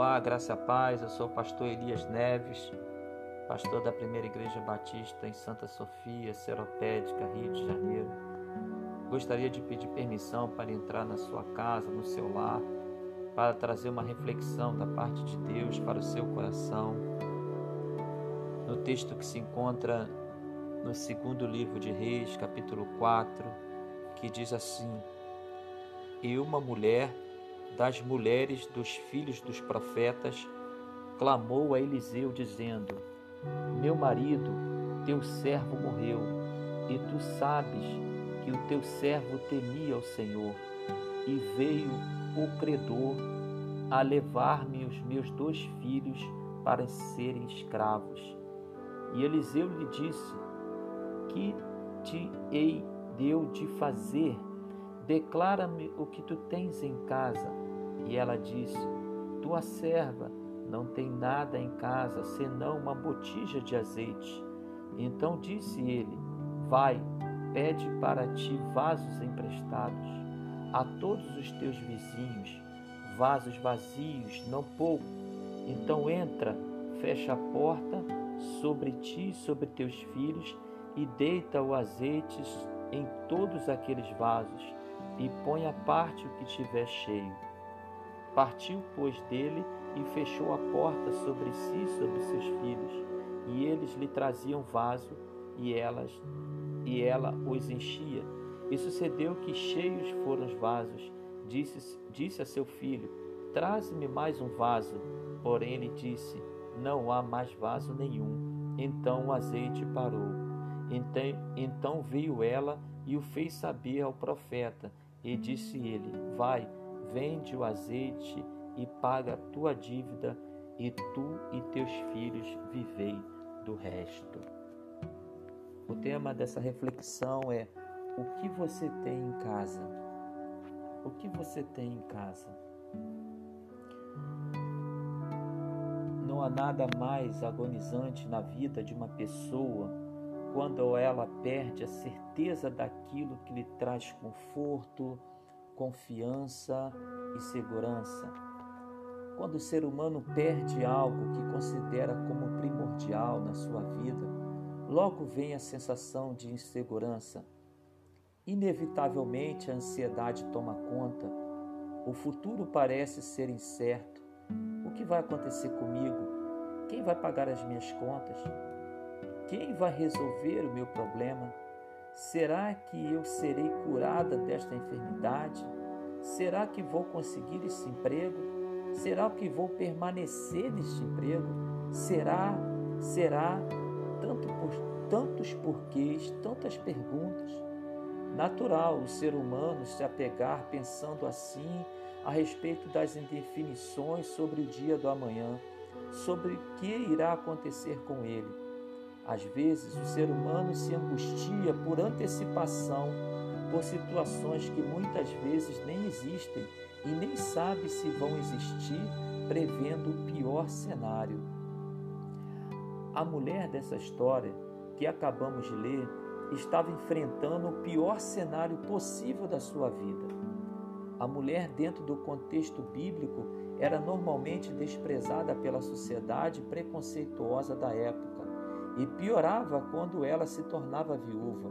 Olá, graça e paz. Eu sou o pastor Elias Neves, pastor da Primeira Igreja Batista em Santa Sofia, Seropédica, Rio de Janeiro. Gostaria de pedir permissão para entrar na sua casa, no seu lar, para trazer uma reflexão da parte de Deus para o seu coração. No texto que se encontra no segundo livro de Reis, capítulo 4, que diz assim: E uma mulher das mulheres dos filhos dos profetas, clamou a Eliseu, dizendo: Meu marido, teu servo morreu, e tu sabes que o teu servo temia o Senhor, e veio o credor a levar-me os meus dois filhos para serem escravos. E Eliseu lhe disse: Que te hei deu de fazer? Declara-me o que tu tens em casa. E ela disse: Tua serva não tem nada em casa senão uma botija de azeite. Então disse ele: Vai, pede para ti vasos emprestados a todos os teus vizinhos, vasos vazios, não pouco. Então entra, fecha a porta sobre ti e sobre teus filhos e deita o azeite em todos aqueles vasos e põe à parte o que tiver cheio. Partiu, pois, dele e fechou a porta sobre si e sobre seus filhos, e eles lhe traziam vaso, e elas e ela os enchia. E sucedeu que cheios foram os vasos. Disse, disse a seu filho: Traze-me mais um vaso. Porém ele disse: Não há mais vaso nenhum. Então o azeite parou. Então, então veio ela e o fez saber ao profeta. E disse ele: Vai, vende o azeite e paga a tua dívida, e tu e teus filhos vivei do resto. O tema dessa reflexão é: o que você tem em casa? O que você tem em casa? Não há nada mais agonizante na vida de uma pessoa quando ela perde a certeza daquilo que lhe traz conforto, confiança e segurança. Quando o ser humano perde algo que considera como primordial na sua vida, logo vem a sensação de insegurança. Inevitavelmente a ansiedade toma conta. O futuro parece ser incerto. O que vai acontecer comigo? Quem vai pagar as minhas contas? Quem vai resolver o meu problema? Será que eu serei curada desta enfermidade? Será que vou conseguir esse emprego? Será que vou permanecer neste emprego? Será? Será? Tanto por tantos porquês, tantas perguntas. Natural o ser humano se apegar pensando assim a respeito das indefinições sobre o dia do amanhã, sobre o que irá acontecer com ele. Às vezes, o ser humano se angustia por antecipação, por situações que muitas vezes nem existem e nem sabe se vão existir, prevendo o pior cenário. A mulher dessa história que acabamos de ler estava enfrentando o pior cenário possível da sua vida. A mulher, dentro do contexto bíblico, era normalmente desprezada pela sociedade preconceituosa da época e piorava quando ela se tornava viúva.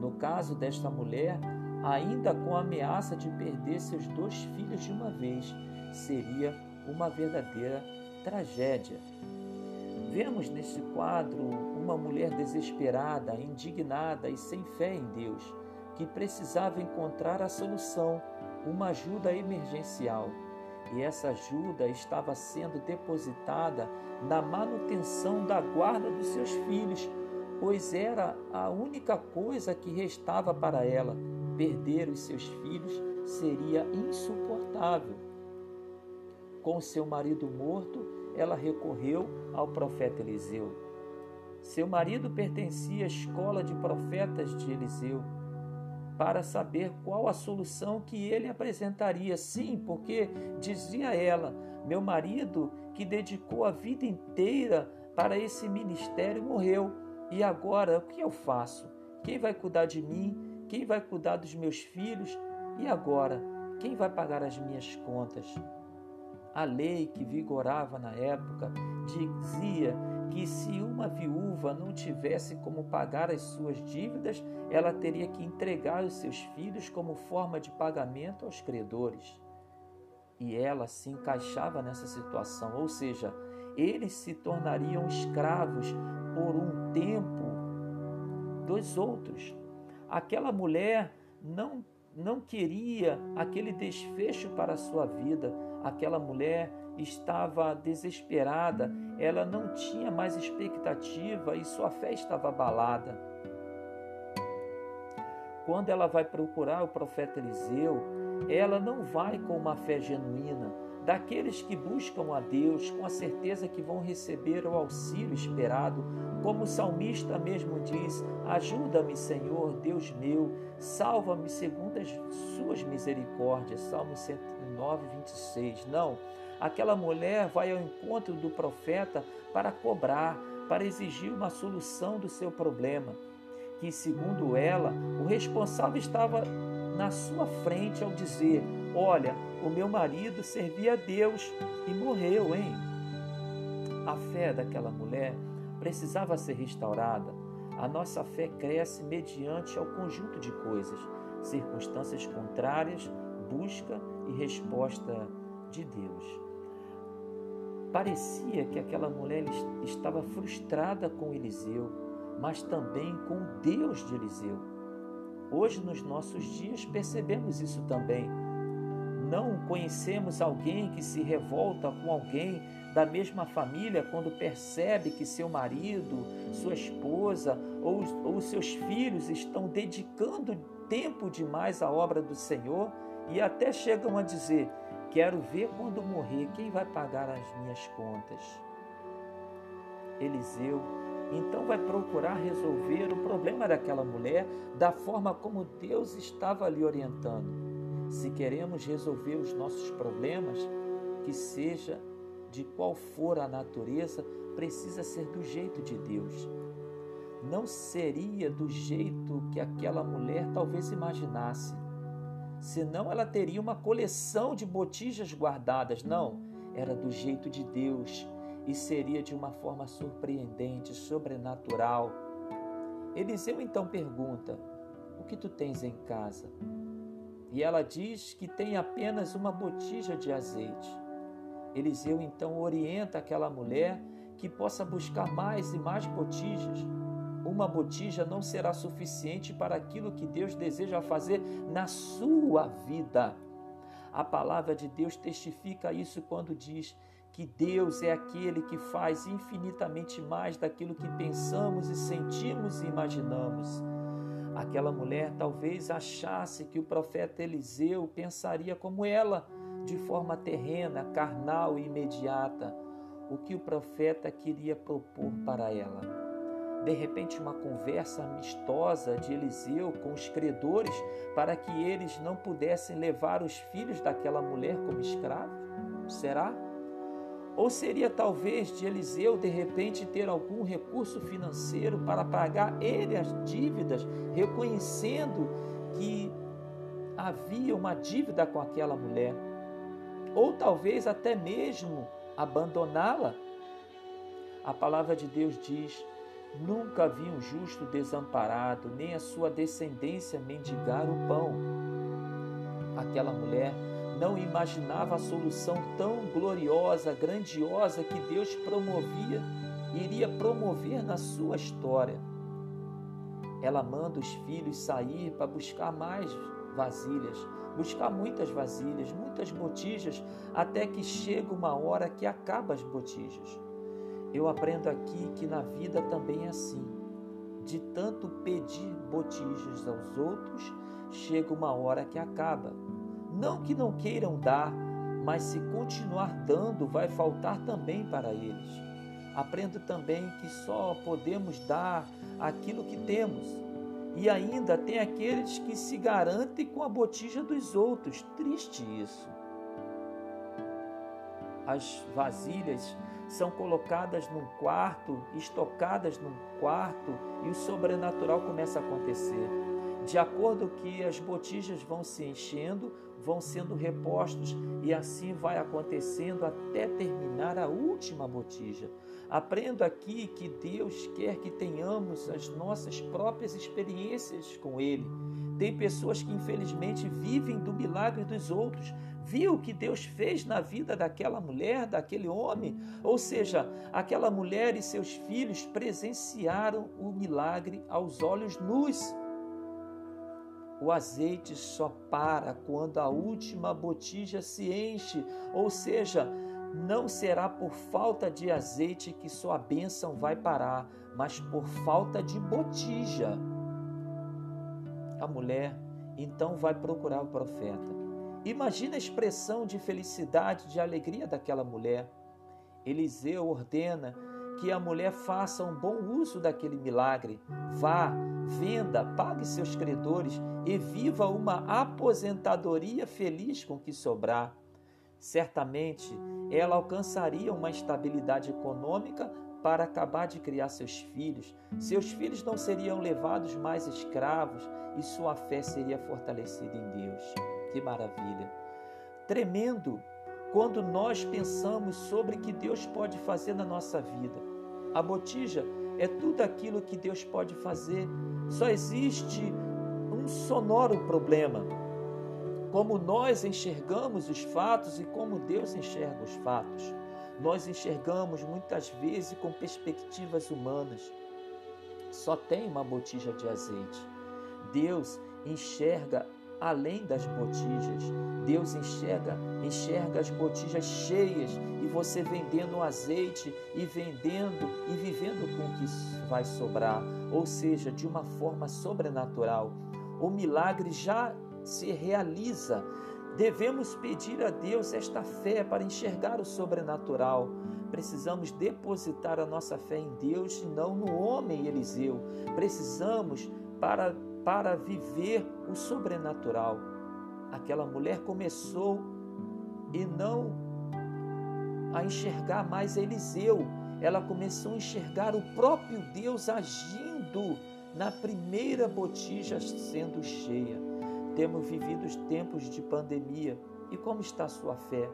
No caso desta mulher, ainda com a ameaça de perder seus dois filhos de uma vez, seria uma verdadeira tragédia. Vemos neste quadro uma mulher desesperada, indignada e sem fé em Deus, que precisava encontrar a solução, uma ajuda emergencial e essa ajuda estava sendo depositada na manutenção da guarda dos seus filhos, pois era a única coisa que restava para ela. Perder os seus filhos seria insuportável. Com seu marido morto, ela recorreu ao profeta Eliseu. Seu marido pertencia à escola de profetas de Eliseu para saber qual a solução que ele apresentaria. Sim, porque dizia ela: meu marido, que dedicou a vida inteira para esse ministério, morreu. E agora o que eu faço? Quem vai cuidar de mim? Quem vai cuidar dos meus filhos? E agora? Quem vai pagar as minhas contas? A lei que vigorava na época dizia que se uma viúva não tivesse como pagar as suas dívidas, ela teria que entregar os seus filhos como forma de pagamento aos credores. E ela se encaixava nessa situação, ou seja, eles se tornariam escravos por um tempo dos outros. Aquela mulher não não queria aquele desfecho para a sua vida. Aquela mulher estava desesperada, ela não tinha mais expectativa e sua fé estava abalada. Quando ela vai procurar o profeta Eliseu, ela não vai com uma fé genuína, daqueles que buscam a Deus com a certeza que vão receber o auxílio esperado, como o salmista mesmo diz: Ajuda-me, Senhor, Deus meu, salva-me segundo as suas misericórdias. Salmo 109, 26. Não, aquela mulher vai ao encontro do profeta para cobrar, para exigir uma solução do seu problema. Que, segundo ela, o responsável estava na sua frente ao dizer: Olha, o meu marido servia a Deus e morreu, hein? A fé daquela mulher precisava ser restaurada. A nossa fé cresce mediante ao conjunto de coisas, circunstâncias contrárias, busca e resposta de Deus. Parecia que aquela mulher estava frustrada com Eliseu, mas também com o Deus de Eliseu. Hoje, nos nossos dias, percebemos isso também. Não conhecemos alguém que se revolta com alguém da mesma família quando percebe que seu marido, sua esposa ou, ou seus filhos estão dedicando tempo demais à obra do Senhor e até chegam a dizer: Quero ver quando morrer quem vai pagar as minhas contas. Eliseu então vai procurar resolver o problema daquela mulher da forma como Deus estava lhe orientando. Se queremos resolver os nossos problemas, que seja de qual for a natureza, precisa ser do jeito de Deus. Não seria do jeito que aquela mulher talvez imaginasse senão ela teria uma coleção de botijas guardadas. Não, era do jeito de Deus e seria de uma forma surpreendente, sobrenatural. Eliseu então pergunta: O que tu tens em casa? E ela diz que tem apenas uma botija de azeite. Eliseu então orienta aquela mulher que possa buscar mais e mais botijas uma botija não será suficiente para aquilo que Deus deseja fazer na sua vida. A palavra de Deus testifica isso quando diz que Deus é aquele que faz infinitamente mais daquilo que pensamos e sentimos e imaginamos. Aquela mulher talvez achasse que o profeta Eliseu pensaria como ela, de forma terrena, carnal e imediata, o que o profeta queria propor para ela de repente uma conversa amistosa de Eliseu com os credores para que eles não pudessem levar os filhos daquela mulher como escravos? Será? Ou seria talvez de Eliseu de repente ter algum recurso financeiro para pagar ele as dívidas, reconhecendo que havia uma dívida com aquela mulher? Ou talvez até mesmo abandoná-la? A palavra de Deus diz Nunca vi um justo desamparado, nem a sua descendência mendigar o pão. Aquela mulher não imaginava a solução tão gloriosa, grandiosa que Deus promovia, iria promover na sua história. Ela manda os filhos sair para buscar mais vasilhas, buscar muitas vasilhas, muitas botijas, até que chega uma hora que acaba as botijas. Eu aprendo aqui que na vida também é assim. De tanto pedir botijas aos outros, chega uma hora que acaba. Não que não queiram dar, mas se continuar dando, vai faltar também para eles. Aprendo também que só podemos dar aquilo que temos. E ainda tem aqueles que se garantem com a botija dos outros. Triste isso. As vasilhas são colocadas num quarto, estocadas num quarto, e o sobrenatural começa a acontecer. de acordo que as botijas vão se enchendo, vão sendo repostos e assim vai acontecendo até terminar a última botija. Aprendo aqui que Deus quer que tenhamos as nossas próprias experiências com Ele. Tem pessoas que infelizmente vivem do milagre dos outros, viu o que Deus fez na vida daquela mulher, daquele homem, ou seja, aquela mulher e seus filhos presenciaram o milagre aos olhos nus. O azeite só para quando a última botija se enche, ou seja, não será por falta de azeite que sua bênção vai parar, mas por falta de botija. A mulher então vai procurar o profeta. Imagina a expressão de felicidade, de alegria daquela mulher. Eliseu ordena que a mulher faça um bom uso daquele milagre. Vá, venda, pague seus credores e viva uma aposentadoria feliz com o que sobrar. Certamente ela alcançaria uma estabilidade econômica para acabar de criar seus filhos. Seus filhos não seriam levados mais escravos e sua fé seria fortalecida em Deus. Que maravilha! Tremendo quando nós pensamos sobre o que Deus pode fazer na nossa vida. A botija é tudo aquilo que Deus pode fazer. Só existe um sonoro problema. Como nós enxergamos os fatos e como Deus enxerga os fatos. Nós enxergamos muitas vezes com perspectivas humanas. Só tem uma botija de azeite. Deus enxerga além das botijas. Deus enxerga, enxerga as botijas cheias e você vendendo o azeite e vendendo e vivendo com o que vai sobrar, ou seja, de uma forma sobrenatural. O milagre já se realiza. Devemos pedir a Deus esta fé para enxergar o sobrenatural. Precisamos depositar a nossa fé em Deus e não no homem Eliseu. Precisamos para para viver o sobrenatural. Aquela mulher começou e não a enxergar mais Eliseu, ela começou a enxergar o próprio Deus agindo na primeira botija sendo cheia. Temos vivido os tempos de pandemia e como está sua fé?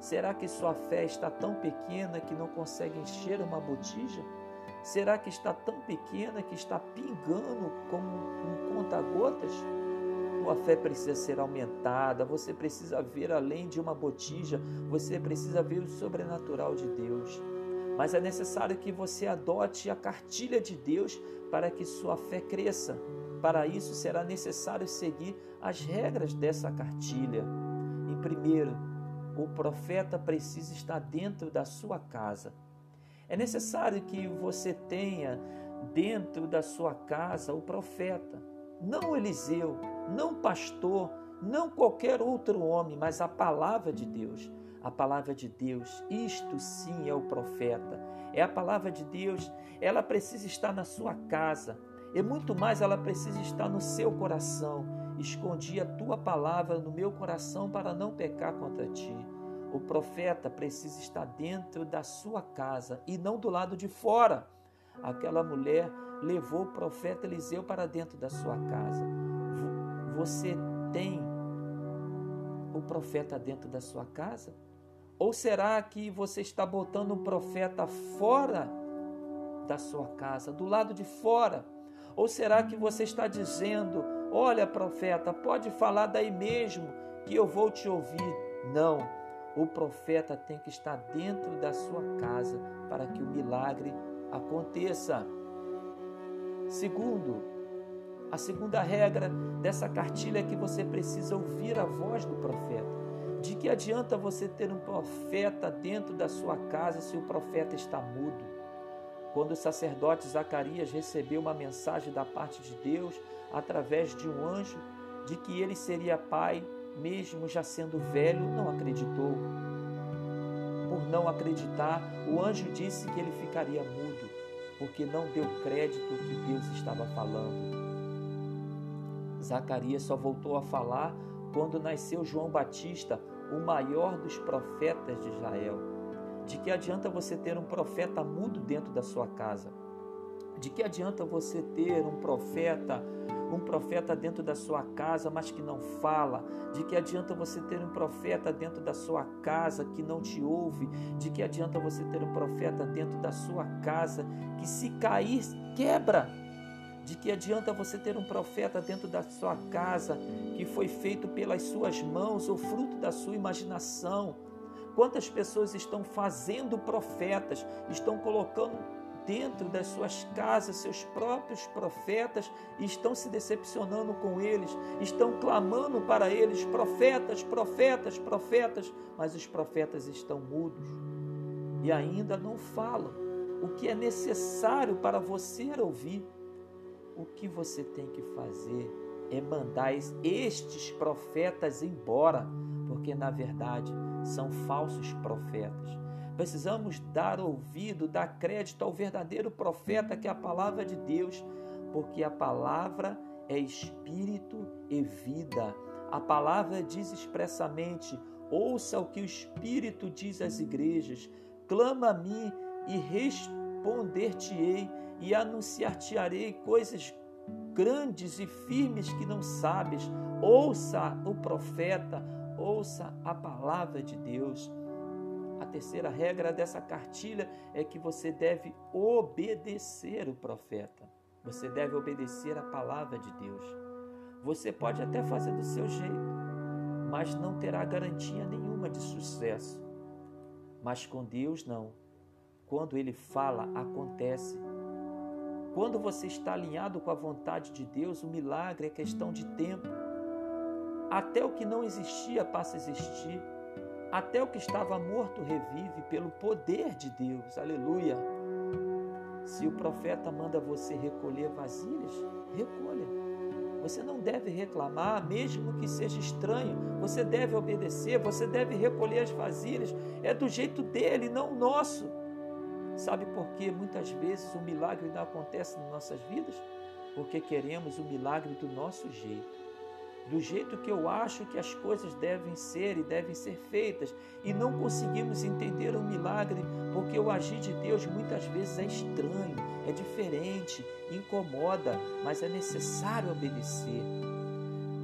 Será que sua fé está tão pequena que não consegue encher uma botija? Será que está tão pequena que está pingando como um conta-gotas? Tua fé precisa ser aumentada, você precisa ver além de uma botija, você precisa ver o sobrenatural de Deus. Mas é necessário que você adote a cartilha de Deus para que sua fé cresça. Para isso será necessário seguir as regras dessa cartilha. Em primeiro, o profeta precisa estar dentro da sua casa. É necessário que você tenha dentro da sua casa o profeta, não Eliseu, não pastor, não qualquer outro homem, mas a palavra de Deus. A palavra de Deus, isto sim é o profeta. É a palavra de Deus, ela precisa estar na sua casa, e muito mais ela precisa estar no seu coração. Escondi a tua palavra no meu coração para não pecar contra ti. O profeta precisa estar dentro da sua casa e não do lado de fora. Aquela mulher levou o profeta Eliseu para dentro da sua casa. Você tem o profeta dentro da sua casa? Ou será que você está botando o profeta fora da sua casa, do lado de fora? Ou será que você está dizendo: Olha, profeta, pode falar daí mesmo que eu vou te ouvir? Não o profeta tem que estar dentro da sua casa para que o milagre aconteça. Segundo, a segunda regra dessa cartilha é que você precisa ouvir a voz do profeta. De que adianta você ter um profeta dentro da sua casa se o profeta está mudo? Quando o sacerdote Zacarias recebeu uma mensagem da parte de Deus através de um anjo de que ele seria pai mesmo já sendo velho, não acreditou. Por não acreditar, o anjo disse que ele ficaria mudo, porque não deu crédito ao que Deus estava falando. Zacarias só voltou a falar quando nasceu João Batista, o maior dos profetas de Israel. De que adianta você ter um profeta mudo dentro da sua casa? De que adianta você ter um profeta, um profeta dentro da sua casa, mas que não fala? De que adianta você ter um profeta dentro da sua casa que não te ouve? De que adianta você ter um profeta dentro da sua casa que se cair, quebra? De que adianta você ter um profeta dentro da sua casa que foi feito pelas suas mãos ou fruto da sua imaginação? Quantas pessoas estão fazendo profetas, estão colocando dentro das suas casas seus próprios profetas estão se decepcionando com eles, estão clamando para eles: profetas, profetas, profetas, mas os profetas estão mudos e ainda não falam o que é necessário para você ouvir. O que você tem que fazer é mandar estes profetas embora, porque na verdade são falsos profetas Precisamos dar ouvido, dar crédito ao verdadeiro profeta que é a palavra de Deus, porque a palavra é espírito e vida. A palavra diz expressamente: ouça o que o Espírito diz às igrejas, clama a mim e responder-te-ei e anunciar-te-arei coisas grandes e firmes que não sabes. Ouça o profeta, ouça a palavra de Deus. A terceira regra dessa cartilha é que você deve obedecer o profeta. Você deve obedecer a palavra de Deus. Você pode até fazer do seu jeito, mas não terá garantia nenhuma de sucesso. Mas com Deus não. Quando ele fala, acontece. Quando você está alinhado com a vontade de Deus, o milagre é questão de tempo. Até o que não existia passa a existir. Até o que estava morto revive pelo poder de Deus. Aleluia. Se o profeta manda você recolher vasilhas, recolha. Você não deve reclamar, mesmo que seja estranho. Você deve obedecer, você deve recolher as vasilhas. É do jeito dele, não nosso. Sabe por que muitas vezes o milagre não acontece nas nossas vidas? Porque queremos o milagre do nosso jeito do jeito que eu acho que as coisas devem ser e devem ser feitas, e não conseguimos entender o milagre, porque o agir de Deus muitas vezes é estranho, é diferente, incomoda, mas é necessário obedecer.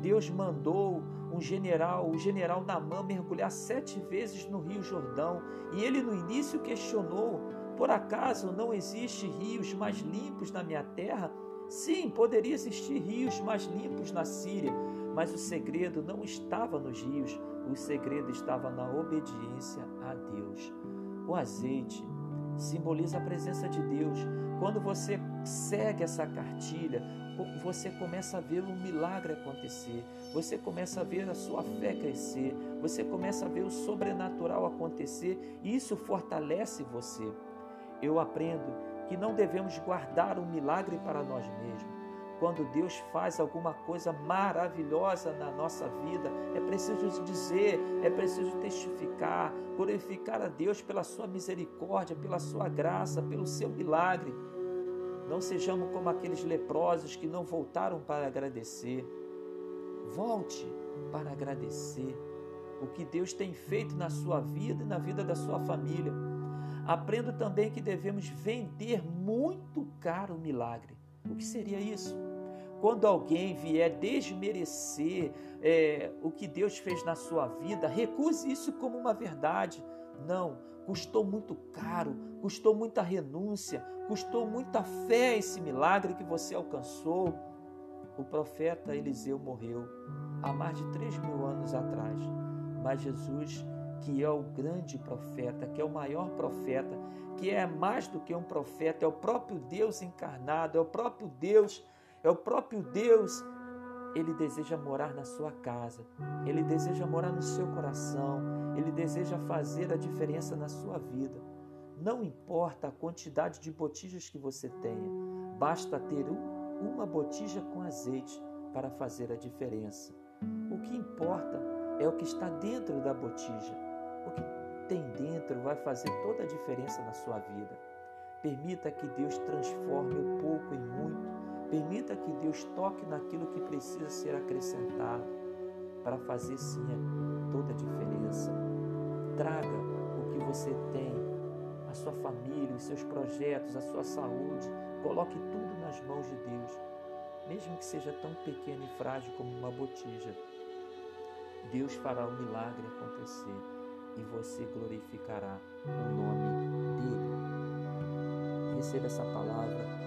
Deus mandou um general, o general Namã, mergulhar sete vezes no Rio Jordão, e ele no início questionou: por acaso não existe rios mais limpos na minha terra? Sim, poderia existir rios mais limpos na Síria, mas o segredo não estava nos rios, o segredo estava na obediência a Deus. O azeite simboliza a presença de Deus. Quando você segue essa cartilha, você começa a ver um milagre acontecer, você começa a ver a sua fé crescer, você começa a ver o sobrenatural acontecer e isso fortalece você. Eu aprendo que não devemos guardar o um milagre para nós mesmos quando Deus faz alguma coisa maravilhosa na nossa vida, é preciso dizer, é preciso testificar, glorificar a Deus pela sua misericórdia, pela sua graça, pelo seu milagre. Não sejamos como aqueles leprosos que não voltaram para agradecer. Volte para agradecer o que Deus tem feito na sua vida e na vida da sua família. Aprendo também que devemos vender muito caro o milagre. O que seria isso? Quando alguém vier desmerecer é, o que Deus fez na sua vida, recuse isso como uma verdade. Não, custou muito caro, custou muita renúncia, custou muita fé esse milagre que você alcançou. O profeta Eliseu morreu há mais de três mil anos atrás, mas Jesus, que é o grande profeta, que é o maior profeta, que é mais do que um profeta, é o próprio Deus encarnado, é o próprio Deus é o próprio Deus. Ele deseja morar na sua casa, ele deseja morar no seu coração, ele deseja fazer a diferença na sua vida. Não importa a quantidade de botijas que você tenha, basta ter uma botija com azeite para fazer a diferença. O que importa é o que está dentro da botija. O que tem dentro vai fazer toda a diferença na sua vida. Permita que Deus transforme o Permita que Deus toque naquilo que precisa ser acrescentado para fazer sim toda a diferença. Traga o que você tem, a sua família, os seus projetos, a sua saúde. Coloque tudo nas mãos de Deus. mesmo que seja tão pequena e frágil como uma botija, Deus fará o milagre acontecer e você glorificará o nome dele. Receba essa palavra